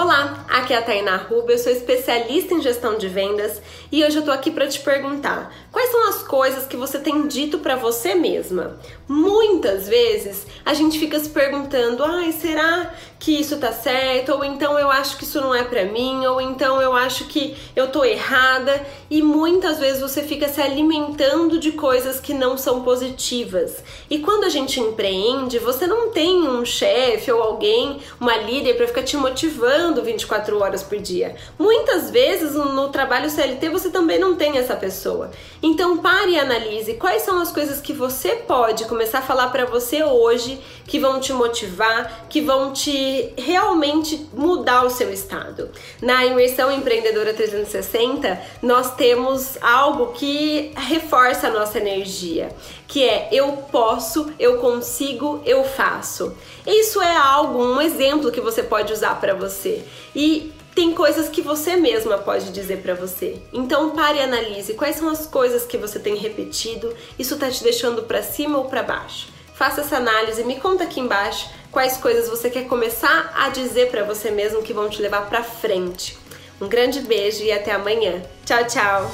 Olá, aqui é a Tainá Ruba, eu sou especialista em gestão de vendas e hoje eu tô aqui para te perguntar quais são as coisas que você tem dito para você mesma. Muitas vezes a gente fica se perguntando: ai, será que isso tá certo? Ou então eu acho que isso não é para mim, ou então eu acho que eu tô errada, e muitas vezes você fica se alimentando de coisas que não são positivas. E quando a gente empreende, você não tem um chefe ou alguém, uma líder para ficar te motivando trabalhando 24 horas por dia. Muitas vezes no trabalho CLT você também não tem essa pessoa. Então pare e analise quais são as coisas que você pode começar a falar para você hoje que vão te motivar, que vão te realmente mudar o seu estado. Na imersão empreendedora 360, nós temos algo que reforça a nossa energia, que é eu posso, eu consigo, eu faço. Isso é algo, um exemplo que você pode usar para você. E tem coisas que você mesma pode dizer para você. Então pare e analise quais são as coisas que você tem repetido, isso tá te deixando para cima ou para baixo. Faça essa análise, me conta aqui embaixo quais coisas você quer começar a dizer para você mesmo que vão te levar para frente. Um grande beijo e até amanhã. Tchau, tchau.